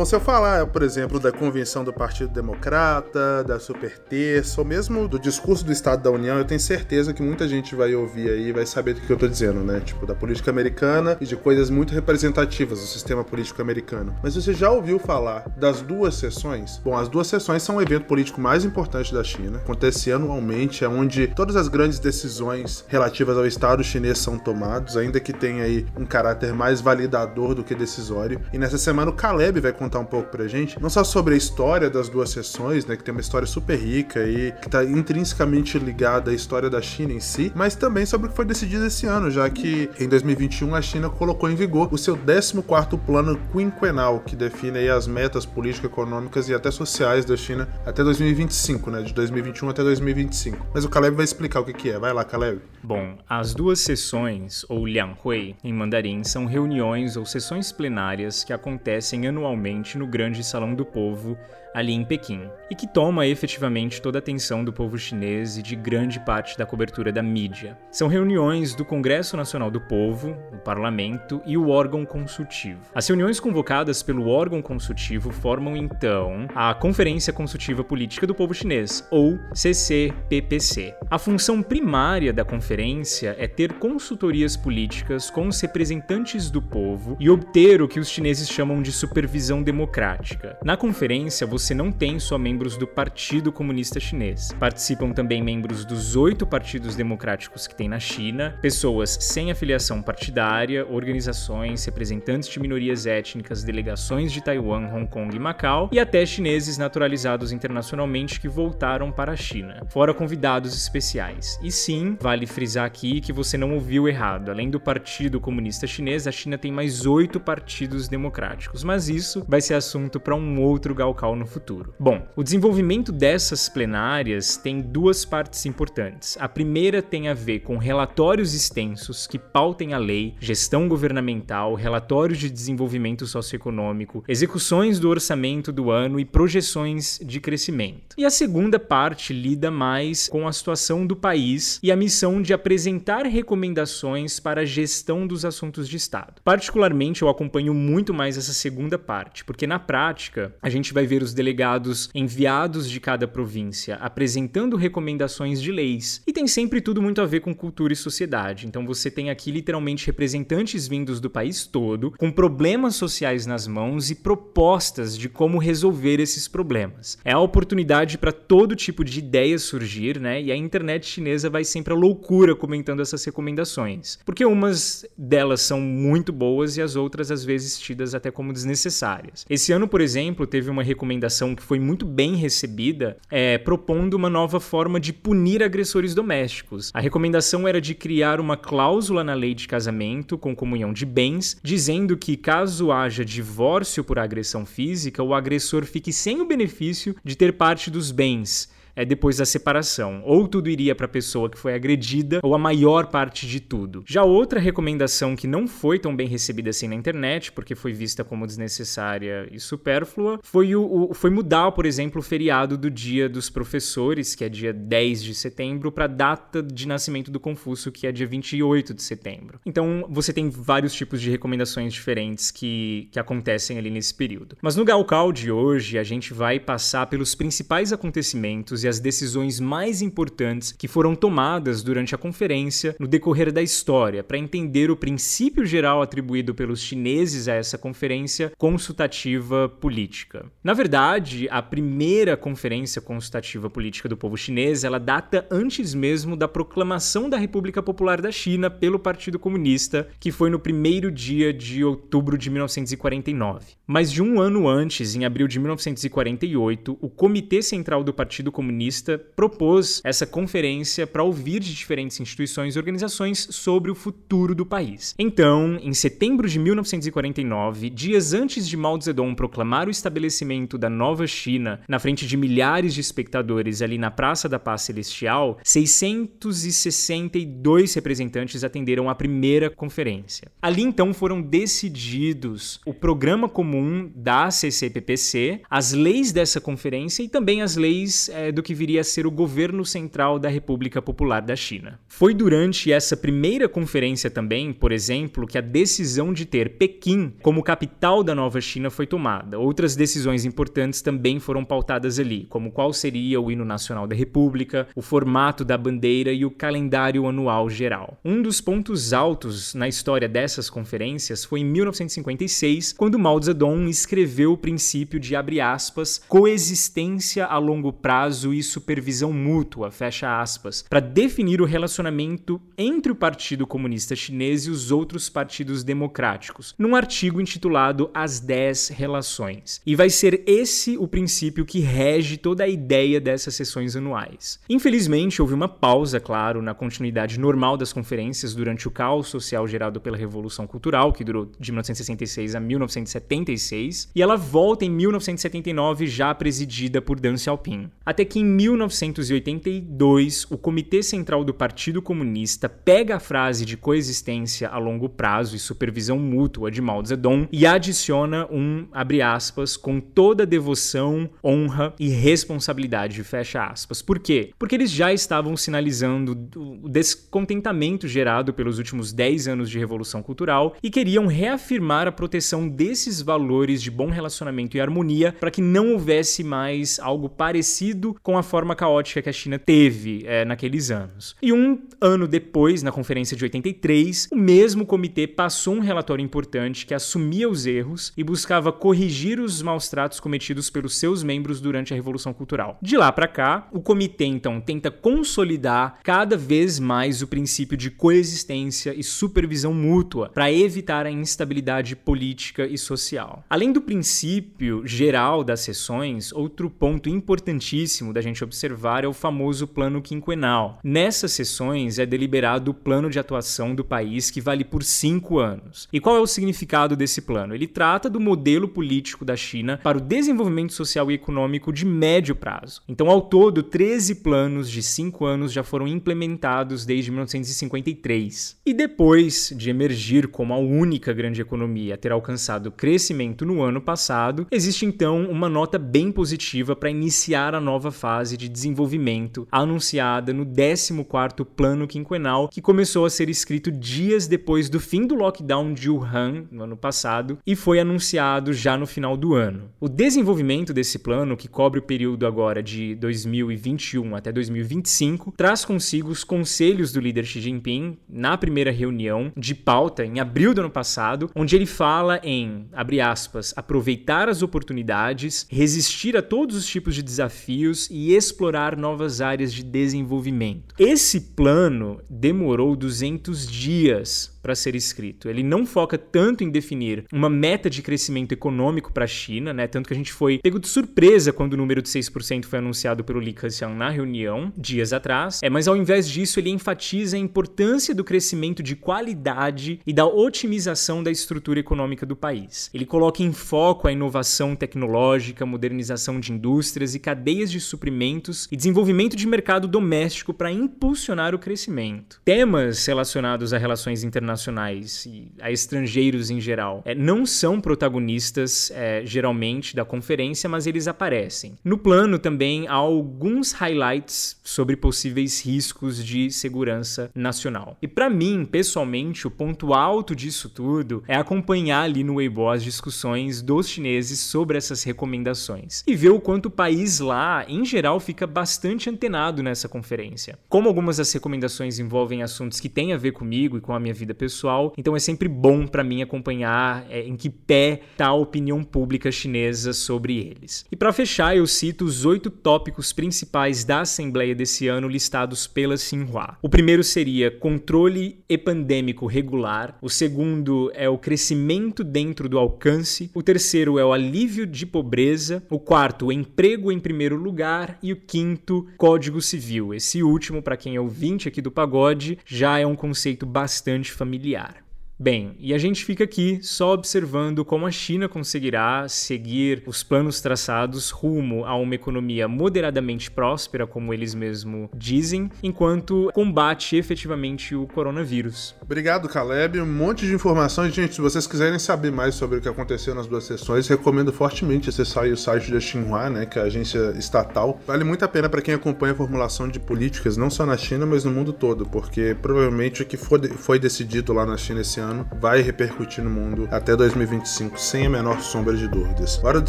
Bom, se eu falar, por exemplo, da convenção do Partido Democrata, da Super Terça, ou mesmo do discurso do Estado da União, eu tenho certeza que muita gente vai ouvir aí e vai saber do que eu tô dizendo, né? Tipo, da política americana e de coisas muito representativas do sistema político americano. Mas você já ouviu falar das duas sessões? Bom, as duas sessões são o evento político mais importante da China. Acontece anualmente, é onde todas as grandes decisões relativas ao Estado chinês são tomadas, ainda que tenha aí um caráter mais validador do que decisório. E nessa semana o Caleb vai um pouco pra gente, não só sobre a história das duas sessões, né, que tem uma história super rica e que tá intrinsecamente ligada à história da China em si, mas também sobre o que foi decidido esse ano, já que em 2021 a China colocou em vigor o seu 14º plano quinquenal, que define as metas políticas, econômicas e até sociais da China até 2025, né, de 2021 até 2025. Mas o Caleb vai explicar o que que é. Vai lá, Caleb. Bom, as duas sessões, ou Lianghui, em mandarim, são reuniões ou sessões plenárias que acontecem anualmente no Grande Salão do Povo ali em Pequim, e que toma efetivamente toda a atenção do povo chinês e de grande parte da cobertura da mídia. São reuniões do Congresso Nacional do Povo, o Parlamento e o órgão consultivo. As reuniões convocadas pelo órgão consultivo formam então a Conferência Consultiva Política do Povo Chinês, ou CCPPC. A função primária da conferência é ter consultorias políticas com os representantes do povo e obter o que os chineses chamam de supervisão democrática. Na conferência, você você não tem só membros do Partido Comunista Chinês. Participam também membros dos oito partidos democráticos que tem na China, pessoas sem afiliação partidária, organizações, representantes de minorias étnicas, delegações de Taiwan, Hong Kong e Macau, e até chineses naturalizados internacionalmente que voltaram para a China, fora convidados especiais. E sim, vale frisar aqui que você não ouviu errado. Além do Partido Comunista Chinês, a China tem mais oito partidos democráticos, mas isso vai ser assunto para um outro Gaokao no futuro. Bom, o desenvolvimento dessas plenárias tem duas partes importantes. A primeira tem a ver com relatórios extensos que pautem a lei, gestão governamental, relatórios de desenvolvimento socioeconômico, execuções do orçamento do ano e projeções de crescimento. E a segunda parte lida mais com a situação do país e a missão de apresentar recomendações para a gestão dos assuntos de Estado. Particularmente, eu acompanho muito mais essa segunda parte, porque na prática a gente vai ver os delegados enviados de cada província apresentando recomendações de leis. E tem sempre tudo muito a ver com cultura e sociedade. Então você tem aqui literalmente representantes vindos do país todo, com problemas sociais nas mãos e propostas de como resolver esses problemas. É a oportunidade para todo tipo de ideias surgir, né? E a internet chinesa vai sempre à loucura comentando essas recomendações. Porque umas delas são muito boas e as outras às vezes tidas até como desnecessárias. Esse ano, por exemplo, teve uma recomendação que foi muito bem recebida, é, propondo uma nova forma de punir agressores domésticos. A recomendação era de criar uma cláusula na lei de casamento com comunhão de bens, dizendo que caso haja divórcio por agressão física, o agressor fique sem o benefício de ter parte dos bens é depois da separação. Ou tudo iria para a pessoa que foi agredida, ou a maior parte de tudo. Já outra recomendação que não foi tão bem recebida assim na internet, porque foi vista como desnecessária e supérflua, foi, o, o foi mudar, por exemplo, o feriado do Dia dos Professores, que é dia 10 de setembro, para a data de nascimento do Confúcio, que é dia 28 de setembro. Então, você tem vários tipos de recomendações diferentes que, que acontecem ali nesse período. Mas no Gaokao de hoje, a gente vai passar pelos principais acontecimentos e as decisões mais importantes que foram tomadas durante a conferência no decorrer da história, para entender o princípio geral atribuído pelos chineses a essa conferência consultativa política. Na verdade, a primeira conferência consultativa política do povo chinês, ela data antes mesmo da proclamação da República Popular da China pelo Partido Comunista, que foi no primeiro dia de outubro de 1949. Mas de um ano antes, em abril de 1948, o Comitê Central do Partido Comunista propôs essa conferência para ouvir de diferentes instituições e organizações sobre o futuro do país. Então, em setembro de 1949, dias antes de Mao Zedong proclamar o estabelecimento da nova China na frente de milhares de espectadores ali na Praça da Paz Celestial, 662 representantes atenderam a primeira conferência. Ali então foram decididos o programa comum da CCPPC, as leis dessa conferência e também as leis é, do que viria a ser o governo central da República Popular da China. Foi durante essa primeira conferência também, por exemplo, que a decisão de ter Pequim como capital da nova China foi tomada. Outras decisões importantes também foram pautadas ali, como qual seria o hino nacional da República, o formato da bandeira e o calendário anual geral. Um dos pontos altos na história dessas conferências foi em 1956, quando Mao Zedong escreveu o princípio de aspas, coexistência a longo prazo e supervisão mútua, fecha aspas, para definir o relacionamento entre o Partido Comunista Chinês e os outros partidos democráticos, num artigo intitulado As 10 Relações. E vai ser esse o princípio que rege toda a ideia dessas sessões anuais. Infelizmente, houve uma pausa, claro, na continuidade normal das conferências durante o caos social gerado pela Revolução Cultural, que durou de 1966 a 1976, e ela volta em 1979 já presidida por Deng Xiaoping. Até que em 1982, o Comitê Central do Partido Comunista pega a frase de coexistência a longo prazo e supervisão mútua de Mao Zedong e adiciona um, abre aspas, com toda devoção, honra e responsabilidade, fecha aspas. Por quê? Porque eles já estavam sinalizando o descontentamento gerado pelos últimos 10 anos de revolução cultural e queriam reafirmar a proteção desses valores de bom relacionamento e harmonia para que não houvesse mais algo parecido com a forma caótica que a China teve é, naqueles anos. E um ano depois, na Conferência de 83, o mesmo comitê passou um relatório importante que assumia os erros e buscava corrigir os maus tratos cometidos pelos seus membros durante a Revolução Cultural. De lá para cá, o comitê então tenta consolidar cada vez mais o princípio de coexistência e supervisão mútua para evitar a instabilidade política e social. Além do princípio geral das sessões, outro ponto importantíssimo da gente observar é o famoso plano quinquenal. Nessas sessões é deliberado o plano de atuação do país que vale por cinco anos. E qual é o significado desse plano? Ele trata do modelo político da China para o desenvolvimento social e econômico de médio prazo. Então, ao todo, 13 planos de cinco anos já foram implementados desde 1953. E depois de emergir como a única grande economia a ter alcançado crescimento no ano passado, existe então uma nota bem positiva para iniciar a nova fase de desenvolvimento anunciada no 14º Plano Quinquenal, que começou a ser escrito dias depois do fim do lockdown de Wuhan no ano passado e foi anunciado já no final do ano. O desenvolvimento desse plano, que cobre o período agora de 2021 até 2025, traz consigo os conselhos do líder Xi Jinping na primeira reunião de pauta em abril do ano passado, onde ele fala em, abre aspas, aproveitar as oportunidades, resistir a todos os tipos de desafios e explorar novas áreas de desenvolvimento. Esse plano demorou 200 dias para ser escrito. Ele não foca tanto em definir uma meta de crescimento econômico para a China, né? Tanto que a gente foi pego de surpresa quando o número de 6% foi anunciado pelo Li Keqiang na reunião, dias atrás. É, mas ao invés disso, ele enfatiza a importância do crescimento de qualidade e da otimização da estrutura econômica do país. Ele coloca em foco a inovação tecnológica, modernização de indústrias e cadeias de suprimentos e desenvolvimento de mercado doméstico para impulsionar o crescimento. Temas relacionados a relações internacionais internacionais e a estrangeiros em geral, é, não são protagonistas é, geralmente da conferência, mas eles aparecem. No plano também há alguns highlights sobre possíveis riscos de segurança nacional. E para mim, pessoalmente, o ponto alto disso tudo é acompanhar ali no Weibo as discussões dos chineses sobre essas recomendações e ver o quanto o país lá, em geral, fica bastante antenado nessa conferência. Como algumas das recomendações envolvem assuntos que têm a ver comigo e com a minha vida pessoal, então é sempre bom para mim acompanhar é, em que pé está a opinião pública chinesa sobre eles. E para fechar, eu cito os oito tópicos principais da Assembleia desse ano listados pela Xinhua. O primeiro seria controle epandêmico regular, o segundo é o crescimento dentro do alcance, o terceiro é o alívio de pobreza, o quarto, emprego em primeiro lugar e o quinto, código civil. Esse último, para quem é ouvinte aqui do pagode, já é um conceito bastante familiar familiar. Bem, e a gente fica aqui só observando como a China conseguirá seguir os planos traçados rumo a uma economia moderadamente próspera, como eles mesmos dizem, enquanto combate efetivamente o coronavírus. Obrigado, Caleb. Um monte de informações. Gente, se vocês quiserem saber mais sobre o que aconteceu nas duas sessões, recomendo fortemente acessar o site da Xinhua, né, que é a agência estatal. Vale muito a pena para quem acompanha a formulação de políticas, não só na China, mas no mundo todo, porque provavelmente o que foi decidido lá na China esse ano ano vai repercutir no mundo até 2025 sem a menor sombra de dúvidas. Bora do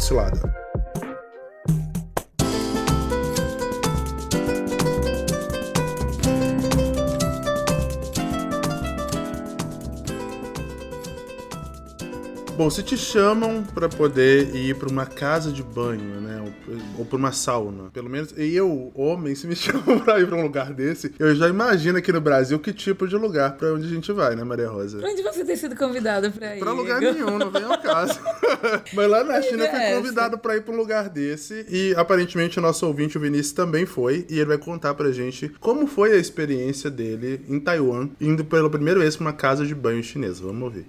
cilada. Bom, se te chamam para poder ir para uma casa de banho, né, ou, ou para uma sauna, pelo menos eu, homem, se me *laughs* chamam para ir para um lugar desse, eu já imagino aqui no Brasil que tipo de lugar para onde a gente vai, né, Maria Rosa? Pra onde você tem sido convidado para ir? Para lugar nenhum, não vem ao caso. *laughs* Mas lá na China eu fui é convidado para ir para um lugar desse e aparentemente o nosso ouvinte, o Vinícius, também foi e ele vai contar pra gente como foi a experiência dele em Taiwan, indo pela primeira vez para uma casa de banho chinesa. Vamos ouvir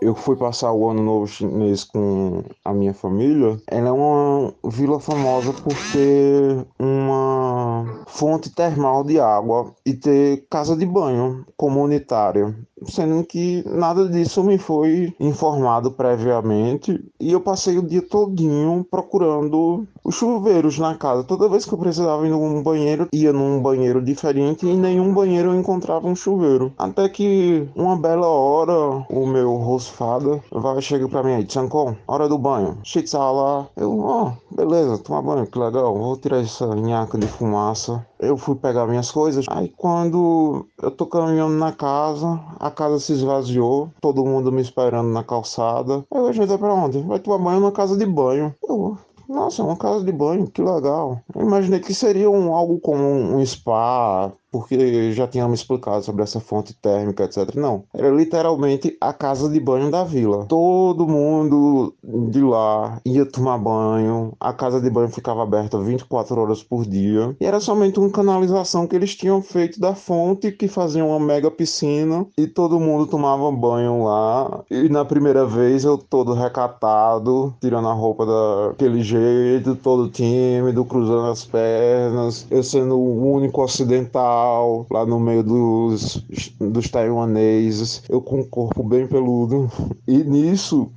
eu fui passar o ano novo chinês com a minha família. Ela é uma vila famosa por ter uma fonte termal de água e ter casa de banho comunitária sendo que nada disso me foi informado previamente e eu passei o dia todinho procurando os chuveiros na casa. Toda vez que eu precisava ir num banheiro, ia num banheiro diferente e em nenhum banheiro eu encontrava um chuveiro. Até que uma bela hora o meu rosfada vai chegar para mim aí, Tchancon, hora do banho. lá. Eu, ó, oh, beleza, tomar banho, que legal. Vou tirar essa nhaca de fumaça. Eu fui pegar minhas coisas. Aí quando eu tô caminhando na casa, a casa se esvaziou, todo mundo me esperando na calçada. Aí eu gente pra onde? Vai tomar banho na casa de banho. Eu, nossa, uma casa de banho, que legal. Eu imaginei que seria um, algo como um spa, porque já tínhamos explicado sobre essa fonte térmica, etc. Não, era literalmente a casa de banho da vila. Todo mundo de lá ia tomar banho, a casa de banho ficava aberta 24 horas por dia, e era somente uma canalização que eles tinham feito da fonte, que fazia uma mega piscina, e todo mundo tomava banho lá. E na primeira vez eu todo recatado, tirando a roupa daquele jeito todo tímido, cruzando as pernas, eu sendo o único ocidental lá no meio dos, dos taiwaneses, eu com o corpo bem peludo. E nisso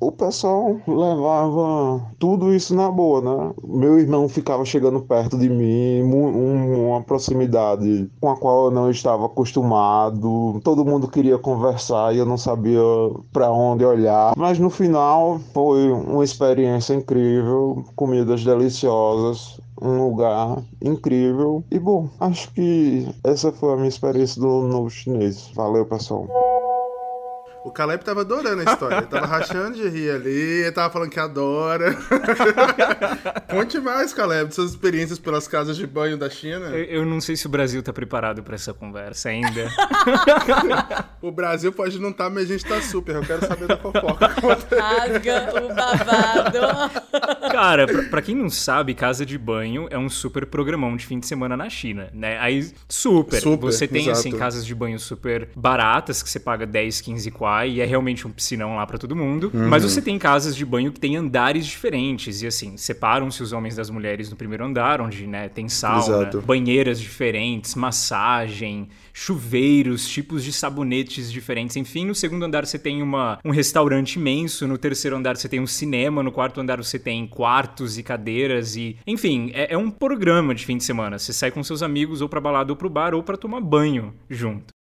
o pessoal levava tudo isso na boa, né? Meu irmão ficava chegando perto de mim, uma proximidade com a qual eu não estava acostumado. Todo mundo queria conversar e eu não sabia para onde olhar. Mas no final foi uma experiência incrível, comidas deliciosas, um lugar incrível. E bom, acho que essa foi a minha experiência do novo chinês. Valeu, pessoal. O Caleb tava adorando a história. Ele tava *laughs* rachando de rir ali, ele tava falando que adora. *laughs* Conte mais, Caleb, de suas experiências pelas casas de banho da China. Eu, eu não sei se o Brasil tá preparado para essa conversa ainda. *laughs* o Brasil pode não estar, tá, mas a gente tá super. Eu quero saber da fofoca. Rasga o babado. Cara, pra, pra, quem não sabe, casa de banho é um super programão de fim de semana na China, né? Aí, super. super você tem, assim, exato. assim, casas de banho super baratas, que você paga 10, 15 4 Hawaii e é realmente um piscinão lá para todo mundo. Uhum. Mas você tem casas de banho que tem andares diferentes e assim, separam-se os homens das mulheres no primeiro andar, onde, né, tem sauna, Exato. banheiras diferentes, massagem, chuveiros, tipos de sabonetes diferentes. Enfim, no segundo andar você tem uma, um restaurante imenso, no terceiro andar você tem um cinema, no quarto andar você tem quartos e cadeiras e, enfim, é, é um programa de fim de semana. Você sai com seus amigos ou para balada ou pro bar ou para tomar banho junto. *laughs*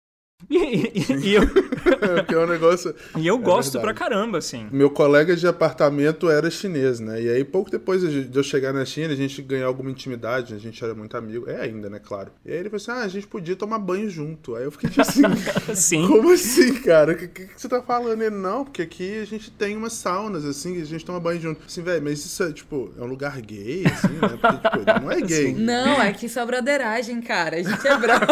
E, e, e eu. *laughs* que é um negócio. E eu é gosto verdade. pra caramba, assim. Meu colega de apartamento era chinês, né? E aí, pouco depois de eu chegar na China, a gente ganhou alguma intimidade, a gente era muito amigo. É ainda, né? Claro. E aí ele falou assim: ah, a gente podia tomar banho junto. Aí eu fiquei tipo assim: *laughs* Sim. como assim, cara? O que, que, que, você tá falando? Ele, não, porque aqui a gente tem umas saunas, assim, a gente toma banho junto. Assim, velho, mas isso é, tipo, é um lugar gay, assim, né? Porque, tipo, não é gay. Não, é que só broderagem, cara. A gente é *laughs* brother.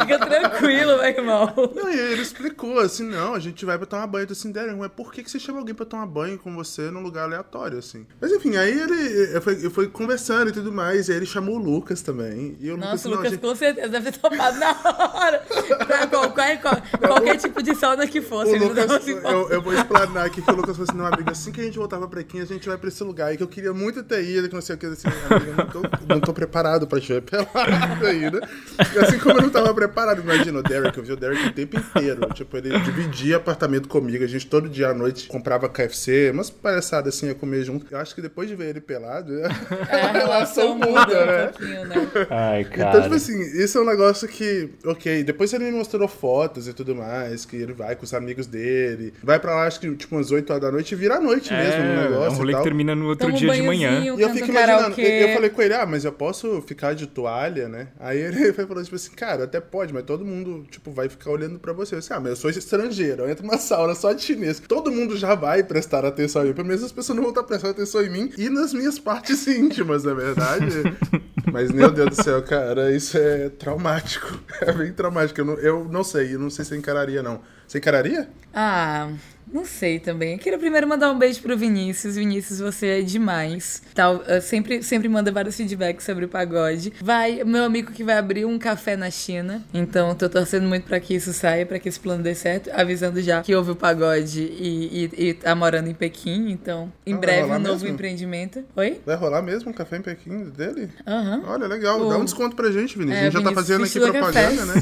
Fica tranquilo, meu irmão. Não, e ele explicou assim: não, a gente vai pra tomar banho. Eu assim, Derek, mas por que, que você chama alguém pra tomar banho com você num lugar aleatório, assim? Mas enfim, aí ele eu fui, eu fui conversando e tudo mais, e aí ele chamou o Lucas também. E o Nossa, Lucas, o Lucas gente... com certeza deve ter tomado na hora. pra qualquer, qualquer tipo de sauna que fosse. Lucas, eu, eu, vou explanar aqui que o Lucas falou assim: não, amiga, assim que a gente voltar pra Prequim, a gente vai pra esse lugar. E que eu queria muito ter ido, que não sei o que, assim, amiga, não tô, não tô preparado pra te ver pelado ainda. E assim como eu não tava preparado, imagina o Derek, eu vi o Derek o tempo inteiro. Tipo, ele dividia apartamento comigo. A gente todo dia à noite comprava KFC, umas palhaçadas assim, ia comer junto. Eu acho que depois de ver ele pelado, é, a *laughs* relação muda, né? Um né? Ai, cara. Então, tipo assim, isso é um negócio que, ok, depois ele me mostrou fotos e tudo mais, que ele vai com os amigos dele, vai pra lá, acho que tipo umas 8 horas da noite e vira a noite é, mesmo no negócio. É um rolê que termina no outro Toma dia de manhã. E eu fico imaginando, eu, eu falei com ele, ah, mas eu posso ficar de toalha, né? Aí ele *laughs* falou, tipo assim, cara, até pode, mas todo mundo, tipo, vai ficar olhando pra você. Eu disse, ah, mas eu sou estrangeiro, eu entro numa sauna só de chinês. Todo mundo já vai prestar atenção em mim. Pelo menos as pessoas não vão estar prestando atenção em mim e nas minhas partes *laughs* íntimas, na é verdade. mas, meu Deus do céu, cara, isso é traumático. *laughs* É bem traumático. Eu não, eu não sei, eu não sei se eu encararia, não. Você encararia? Ah, não sei também. Eu queria primeiro mandar um beijo pro Vinícius. Vinícius, você é demais. Tal, sempre, sempre manda vários feedbacks sobre o pagode. Vai, meu amigo que vai abrir um café na China. Então, tô torcendo muito para que isso saia, para que esse plano dê certo. Avisando já que houve o pagode e, e, e tá morando em Pequim. Então, em ah, breve, um novo mesmo? empreendimento. Oi? Vai rolar mesmo um café em Pequim dele? Aham. Uhum. Olha, legal. O... Dá um desconto pra gente, Vinícius. É, a gente já tá fazendo aqui propaganda, né?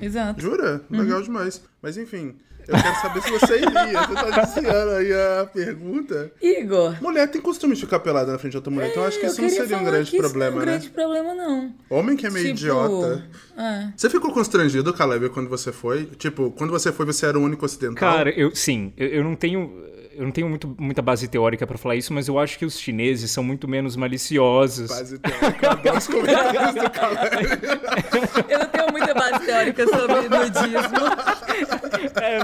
*laughs* Exato. Jura? Legal uhum. demais. Mas enfim. Eu quero saber se você iria. Você tá *laughs* iniciando aí a pergunta. Igor. Mulher tem costume de ficar pelada na frente de outra mulher, é, então acho que isso não seria um grande problema, né? Não é um grande problema, não. Homem que é meio tipo, idiota. É. Você ficou constrangido, Caleb, quando você foi? Tipo, quando você foi, você era o único ocidental? Cara, eu sim. eu, eu não tenho eu não tenho muito, muita base teórica para falar isso, mas eu acho que os chineses são muito menos maliciosos. Base teórica, adoro os comentários do Caleb. *laughs* Eu não tenho muita base teórica sobre nudismo. *laughs*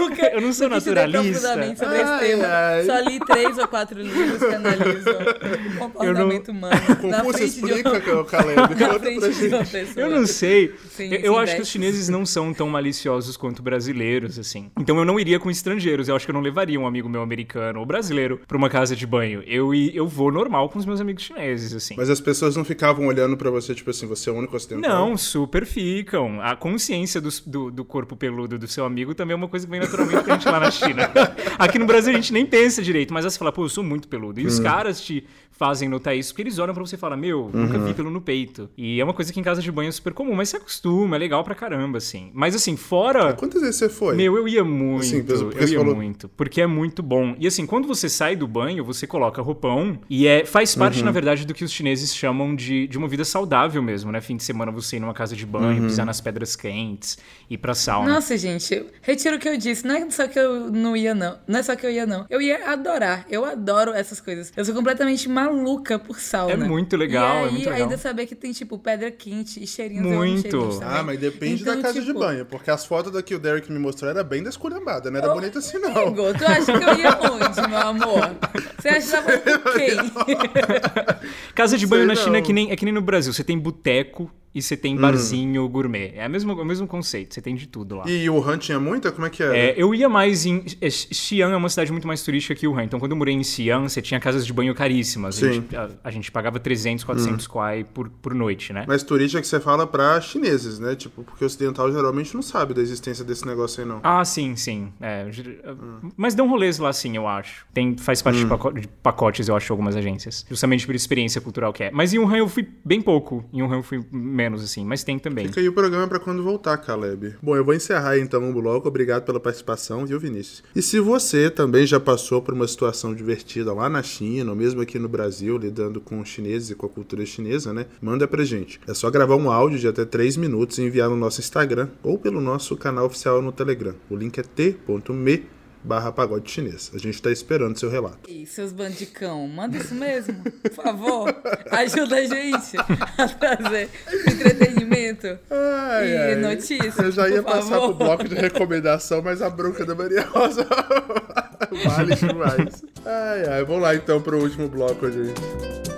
Nunca. *laughs* Eu não sou naturalista. sobre ai, esse tema. Ai. Só li três ou quatro livros que analisam *laughs* o comportamento não... humano. Concurso explica, *laughs* de um... Caleb. Eu não sei. Sim, eu, eu acho que os chineses não são tão maliciosos quanto brasileiros, assim. Então eu não iria com estrangeiros. Eu acho que eu não levaria um amigo meu americano ou brasileiro pra uma casa de banho. Eu, eu vou normal com os meus amigos chineses, assim. Mas as pessoas não ficavam olhando para você, tipo assim, você é o único ocidental? Não, super ficam. A consciência do, do, do, corpo peludo do seu amigo também é uma coisa que vem naturalmente pra gente lá na China. *laughs* Aqui no Brasil a gente nem pensa direito, mas aí você fala, pô, eu sou muito peludo. E hum. os caras te fazem notar isso, porque eles olham pra você e falam, meu, nunca vi uhum. pelo no peito. E é uma coisa que em casa de banho é super comum, mas se acostuma, é legal pra caramba, assim. Mas assim, fora. Quantas vezes você foi? Meu, eu ia muito. Assim, eu ia falou... muito. Porque é muito bom. E assim, quando você sai do banho, você coloca roupão e é, faz parte, uhum. na verdade, do que os chineses chamam de, de uma vida saudável mesmo, né? Fim de semana você ir numa casa de banho, uhum. pisar nas pedras quentes, ir pra sauna. Nossa, gente, retiro o que eu disse. Não é só que eu não ia, não. Não é só que eu ia, não. Eu ia adorar. Eu adoro essas coisas. Eu sou completamente maluca por sauna. É muito legal, e aí, é muito legal. ainda saber que tem, tipo, pedra quente e cheirinhos. Muito. Ah, mas depende então, da casa tipo... de banho. Porque as fotos daqui o Derek me mostrou era bem desculhambada, não era oh, bonita assim, não. Amigo, tu acha que eu ia onde, meu amor? Você acha que com quem? *laughs* Casa de banho sei na China é não. que, nem, é que nem no Brasil. Você tem boteco e você tem barzinho gourmet. É o mesmo, é o mesmo conceito. Você tem de tudo lá. E o Han tinha muita? Como é que era? É, eu ia mais em. é, Xi'an é uma cidade muito mais turística que Wuhan. Então, quando eu morei em Xi'an, você tinha casas de banho caríssimas. A Sim. gente, a, a gente pagava 300, 400 kwai por, por noite, né? Mas turista é que você fala pra chineses, né? Tipo, porque o ocidental geralmente não sabe da existência desse negócio aí, não. Ah, sim, sim. É, ger- Mas dão rolês lá, sim, eu acho. Tem, faz parte de, paco- de pacotes, eu acho, de algumas agências. Justamente por experiência cultural que é. Mas em Wuhan eu fui bem pouco. Em Wuhan eu fui menos, assim. Mas tem também. Fica aí o programa pra quando voltar, Caleb. Bom, eu vou encerrar então o bloco. Obrigado pela participação, viu, Vinícius? E se você também já passou por uma situação divertida lá na China, ou mesmo aqui no Brasil, lidando com os chineses e com a cultura chinesa, né? Manda pra gente. É só gravar um áudio de até 3 minutos e enviar no nosso Instagram ou pelo nosso canal oficial no Telegram. O link é t.me barra pagode chinês. A gente tá esperando seu relato. E seus bandicão, manda isso mesmo, por favor. *laughs* Ajuda a gente a trazer entretenimento Ai, e ai. notícias. Eu já ia passar favor. pro bloco de recomendação, mas a bronca da Maria Rosa *laughs* vale demais. Ai, ai. Vamos lá então pro último bloco, gente.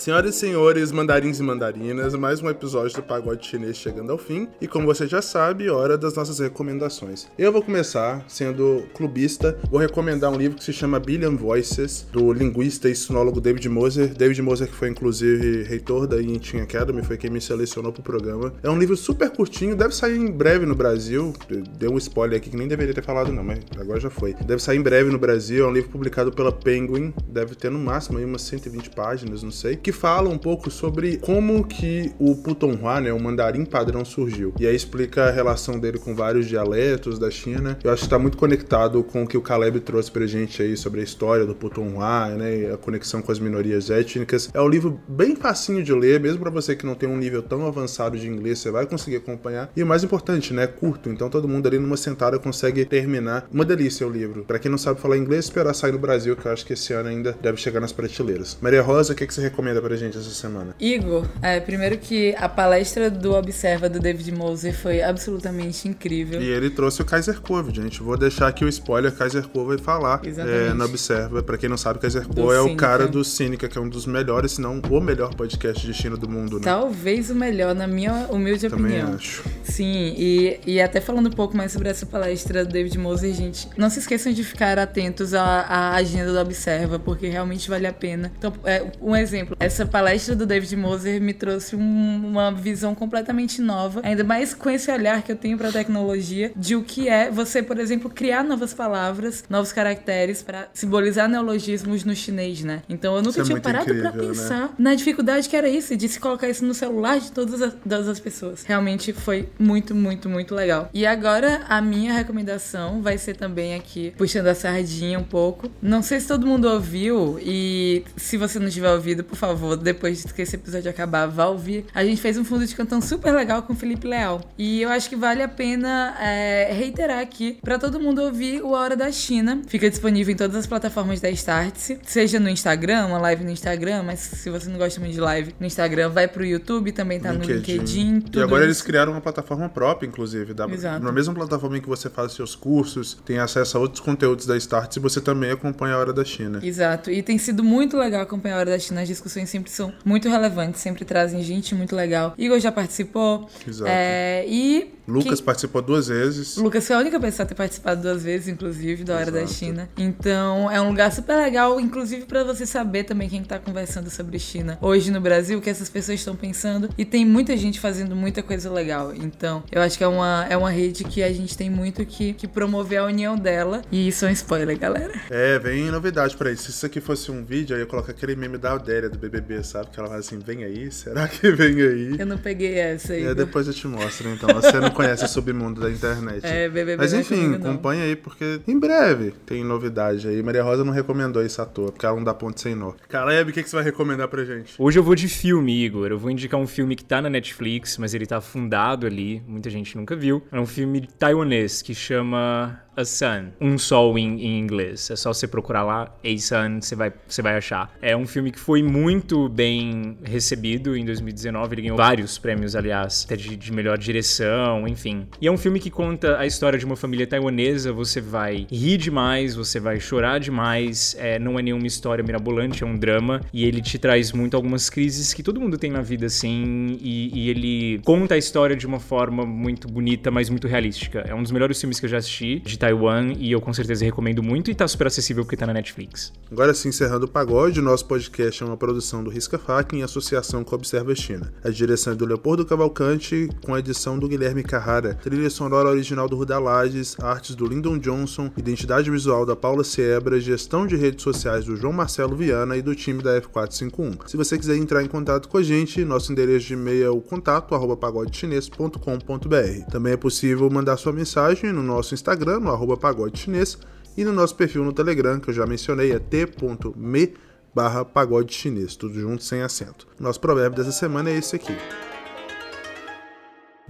Senhoras e senhores, mandarins e mandarinas, mais um episódio do Pagode Chinês chegando ao fim. E como você já sabe, hora das nossas recomendações. Eu vou começar sendo clubista, vou recomendar um livro que se chama Billion Voices, do linguista e sinólogo David Moser. David Moser, que foi inclusive reitor da Yintin Academy, foi quem me selecionou pro programa. É um livro super curtinho, deve sair em breve no Brasil. Deu um spoiler aqui que nem deveria ter falado, não, mas agora já foi. Deve sair em breve no Brasil, é um livro publicado pela Penguin, deve ter no máximo aí umas 120 páginas, não sei, que fala um pouco sobre como que o Putonghua, né, o mandarim padrão surgiu. E aí explica a relação dele com vários dialetos da China. Eu acho que está muito conectado com o que o Caleb trouxe pra gente aí sobre a história do Putonghua, né, a conexão com as minorias étnicas. É um livro bem facinho de ler, mesmo para você que não tem um nível tão avançado de inglês, você vai conseguir acompanhar. E o mais importante, né, é curto, então todo mundo ali numa sentada consegue terminar. Uma delícia o livro. Para quem não sabe falar inglês, esperar sair no Brasil, que eu acho que esse ano ainda deve chegar nas prateleiras. Maria Rosa, o que, que você recomenda pra gente essa semana? Igor, é, primeiro que a palestra do Observa do David Moser foi absolutamente incrível. E ele trouxe o Kaiser Cove, gente. Vou deixar aqui o spoiler, Kaiser Cove vai falar é, no Observa. Pra quem não sabe, Kaiser Cove é o cara do Cínica, que é um dos melhores, se não o melhor podcast de China do mundo, né? Talvez o melhor, na minha humilde Também opinião. acho. Sim, e, e até falando um pouco mais sobre essa palestra do David Moser, gente, não se esqueçam de ficar atentos à, à agenda do Observa, porque realmente vale a pena. Então, é, um exemplo, essa palestra do David Moser me trouxe um- uma visão completamente nova, ainda mais com esse olhar que eu tenho pra tecnologia, de o que é você, por exemplo, criar novas palavras, novos caracteres para simbolizar neologismos no chinês, né? Então eu nunca Isso é tinha muito parado pra incrível, né? pensar na dificuldade que era isso, de se colocar isso no celular de todas as, todas as pessoas. Realmente foi muito, muito, muito legal. E agora a minha recomendação vai ser também aqui, puxando a sardinha um pouco. Não sei se todo mundo ouviu, e se você não tiver ouvido, por favor, depois que esse episódio acabar, vá ouvir. A gente fez um fundo de cantão super legal com o Felipe Leal. E eu acho que vale a pena é, reiterar aqui pra todo mundo ouvir o A Hora da China. Fica disponível em todas as plataformas da Startse, seja no Instagram, uma live no Instagram, mas se você não gosta muito de live no Instagram, vai pro YouTube, também tá no LinkedIn. E agora isso. eles criaram uma plataforma própria, inclusive. Da, Exato. Na mesma plataforma em que você faz seus cursos, tem acesso a outros conteúdos da Start e você também acompanha a Hora da China. Exato. E tem sido muito legal acompanhar a Hora da China. As discussões sempre são muito relevantes, sempre trazem gente muito legal. Igor já participou. Exato. É, e. Lucas quem- participou duas vezes. Lucas foi a única pessoa a ter participado duas vezes, inclusive, da Hora da Exato. China. Então, é um lugar super legal, inclusive pra você saber também quem tá conversando sobre China hoje no Brasil, o que essas pessoas estão pensando. E tem muita gente fazendo muita coisa legal. Então, eu acho que é uma, é uma rede que a gente tem muito que, que promover a união dela. E isso é um spoiler, galera. É, vem novidade pra isso. Se isso aqui fosse um vídeo, eu ia colocar aquele meme da Adélia do BBB, sabe? Que ela fala assim: vem aí, será que vem aí? Eu não peguei essa aí. É, depois eu te mostro, então. Você não conhece o submundo da internet. É, BBB Mas é enfim, acompanha aí, porque em breve tem novidade aí. Maria Rosa não recomendou isso à toa, porque ela não dá ponto sem nó. Caleb, o que, que você vai recomendar pra gente? Hoje eu vou de filme, Igor. Eu vou indicar um filme que tá na Netflix, mas ele tá fundado ali, muita gente nunca viu. É um filme taiwanês que chama A Sun, Um Sol em, em inglês. É só você procurar lá, A Sun, você vai, você vai achar. É um filme que foi muito bem recebido em 2019, ele ganhou vários prêmios, aliás, até de, de melhor direção, enfim. E é um filme que conta a história de uma família taiwanesa, você vai rir demais, você vai chorar demais, é, não é nenhuma história mirabolante, é um drama, e ele te traz muito algumas crises que todo mundo tem na vida, assim, e, e ele conta a história de uma forma muito bonita, mas muito realística. É um dos melhores filmes que eu já assisti de Taiwan, e eu com certeza recomendo muito, e tá super acessível porque tá na Netflix. Agora sim, encerrando o pagode, nosso podcast é uma produção do Risca Fac em associação com a Observa China. A direção é do Leopoldo Cavalcante, com a edição do Guilherme Carrara, trilha sonora original do Ruda Lages, artes do Lyndon Johnson, identidade visual da Paula Siebra, gestão de redes sociais do João Marcelo Viana e do time da F451. Se você quiser entrar em contato com a gente, nosso endereço de e-mail é o contato arroba pagodechinês.com.br. Também é possível mandar sua mensagem no nosso Instagram, no arroba pagodechinês, e no nosso perfil no Telegram, que eu já mencionei, é t.me barra pagode chinês, tudo junto sem acento. Nosso provérbio dessa semana é esse aqui.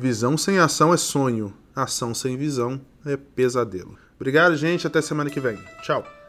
Visão sem ação é sonho, ação sem visão é pesadelo. Obrigado, gente, até semana que vem. Tchau.